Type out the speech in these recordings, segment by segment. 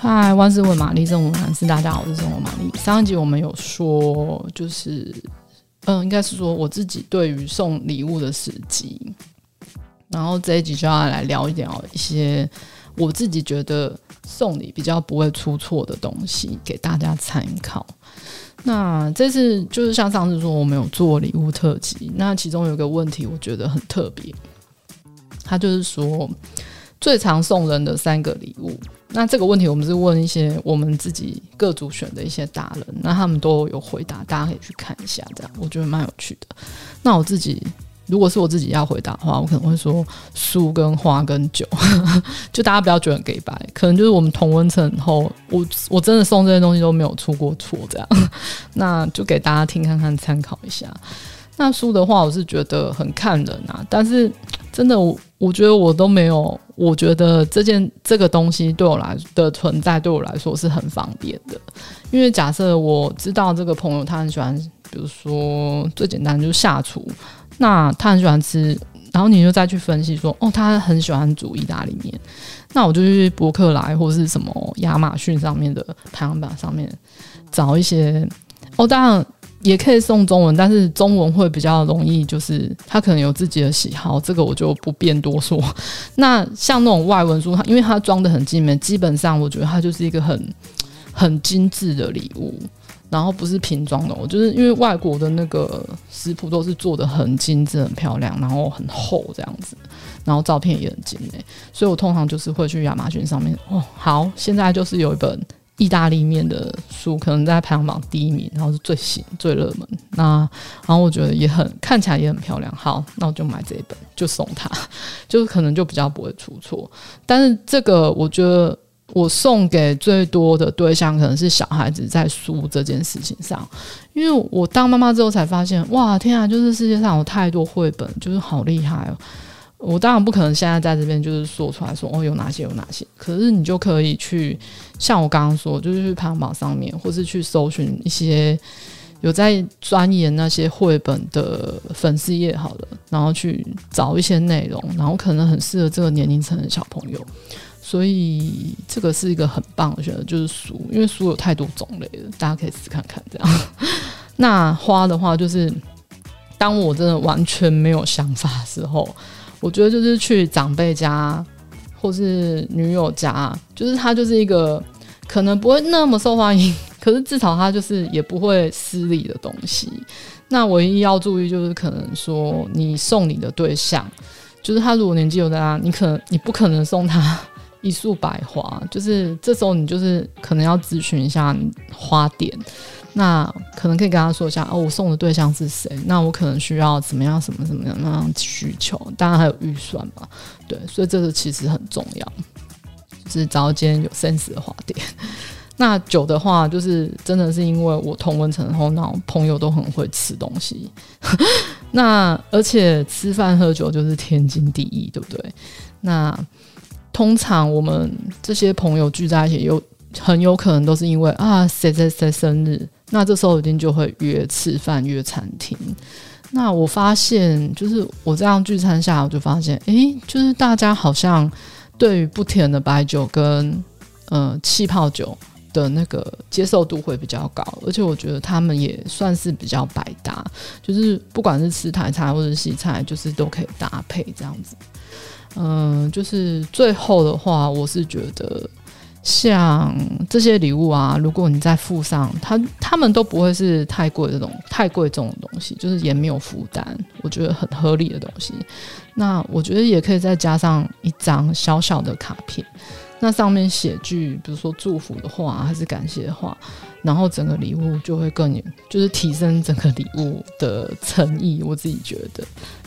嗨，万事问玛丽，生活谈事，大家好，我是生活玛丽。上一集我们有说，就是，嗯，应该是说我自己对于送礼物的时机，然后这一集就要来聊一聊一些我自己觉得送礼比较不会出错的东西，给大家参考。那这次就是像上次说，我们有做礼物特辑，那其中有一个问题，我觉得很特别，他就是说最常送人的三个礼物。那这个问题，我们是问一些我们自己各组选的一些达人，那他们都有回答，大家可以去看一下，这样我觉得蛮有趣的。那我自己如果是我自己要回答的话，我可能会说书跟花跟酒，就大家不要觉得给白，可能就是我们同温层后，我我真的送这些东西都没有出过错，这样，那就给大家听看看参考一下。那书的话，我是觉得很看人啊，但是真的我我觉得我都没有。我觉得这件这个东西对我来的存在，对我来说是很方便的。因为假设我知道这个朋友他很喜欢，比如说最简单就是下厨，那他很喜欢吃，然后你就再去分析说，哦，他很喜欢煮意大利面，那我就去博客来或是什么亚马逊上面的排行榜上面找一些，哦，当然。也可以送中文，但是中文会比较容易，就是他可能有自己的喜好，这个我就不便多说。那像那种外文书，它因为它装得很精美，基本上我觉得它就是一个很 很精致的礼物，然后不是瓶装的。我就是因为外国的那个食谱都是做得很精致、很漂亮，然后很厚这样子，然后照片也很精美，所以我通常就是会去亚马逊上面。哦，好，现在就是有一本。意大利面的书可能在排行榜第一名，然后是最新最热门。那然后我觉得也很看起来也很漂亮。好，那我就买这一本，就送他，就是可能就比较不会出错。但是这个我觉得我送给最多的对象可能是小孩子，在书这件事情上，因为我当妈妈之后才发现，哇，天啊，就是世界上有太多绘本，就是好厉害哦。我当然不可能现在在这边就是说出来说哦，有哪些有哪些，可是你就可以去像我刚刚说，就是去排行榜上面，或是去搜寻一些有在钻研那些绘本的粉丝页好了，然后去找一些内容，然后可能很适合这个年龄层的小朋友，所以这个是一个很棒的选择，就是书，因为书有太多种类了，大家可以试看看这样。那花的话，就是当我真的完全没有想法的时候。我觉得就是去长辈家，或是女友家，就是他就是一个可能不会那么受欢迎，可是至少他就是也不会失礼的东西。那唯一要注意就是，可能说你送你的对象，就是他如果年纪有大，你可能你不可能送他 一束百花，就是这时候你就是可能要咨询一下花店。那可能可以跟他说一下哦，我送 的对象是谁？那我可能需要怎么样、什么什么样那样需求？当然还有预算嘛，对，所以这个其实很重要，就是找一间有 sense 的花店。那酒的话，就是真的是因为我同温层后，那朋友都很会吃东西，那而且吃饭喝酒就是天经地义，对不对？那通常我们这些朋友聚在一起，有很有可能都是因为啊，谁谁谁生日。那这时候一定就会约吃饭、约餐厅。那我发现，就是我这样聚餐下，我就发现，诶，就是大家好像对于不甜的白酒跟呃气泡酒的那个接受度会比较高，而且我觉得他们也算是比较百搭，就是不管是吃台菜或者西菜，就是都可以搭配这样子。嗯、就是最后的话，我是觉得。像这些礼物啊，如果你再附上，他他们都不会是太贵这种太贵重的东西，就是也没有负担，我觉得很合理的东西。那我觉得也可以再加上一张小小的卡片，那上面写句，比如说祝福的话还是感谢的话，然后整个礼物就会更有，就是提升整个礼物的诚意。我自己觉得。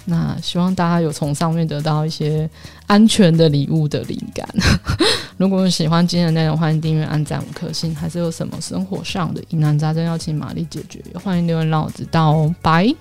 那希望大家有从上面得到一些安全的礼物的灵感。如果你喜欢今天的内容，欢迎订阅、按赞五颗星。还是有什么生活上的疑难杂症要请玛丽解决，欢迎留言让我知道哦。拜。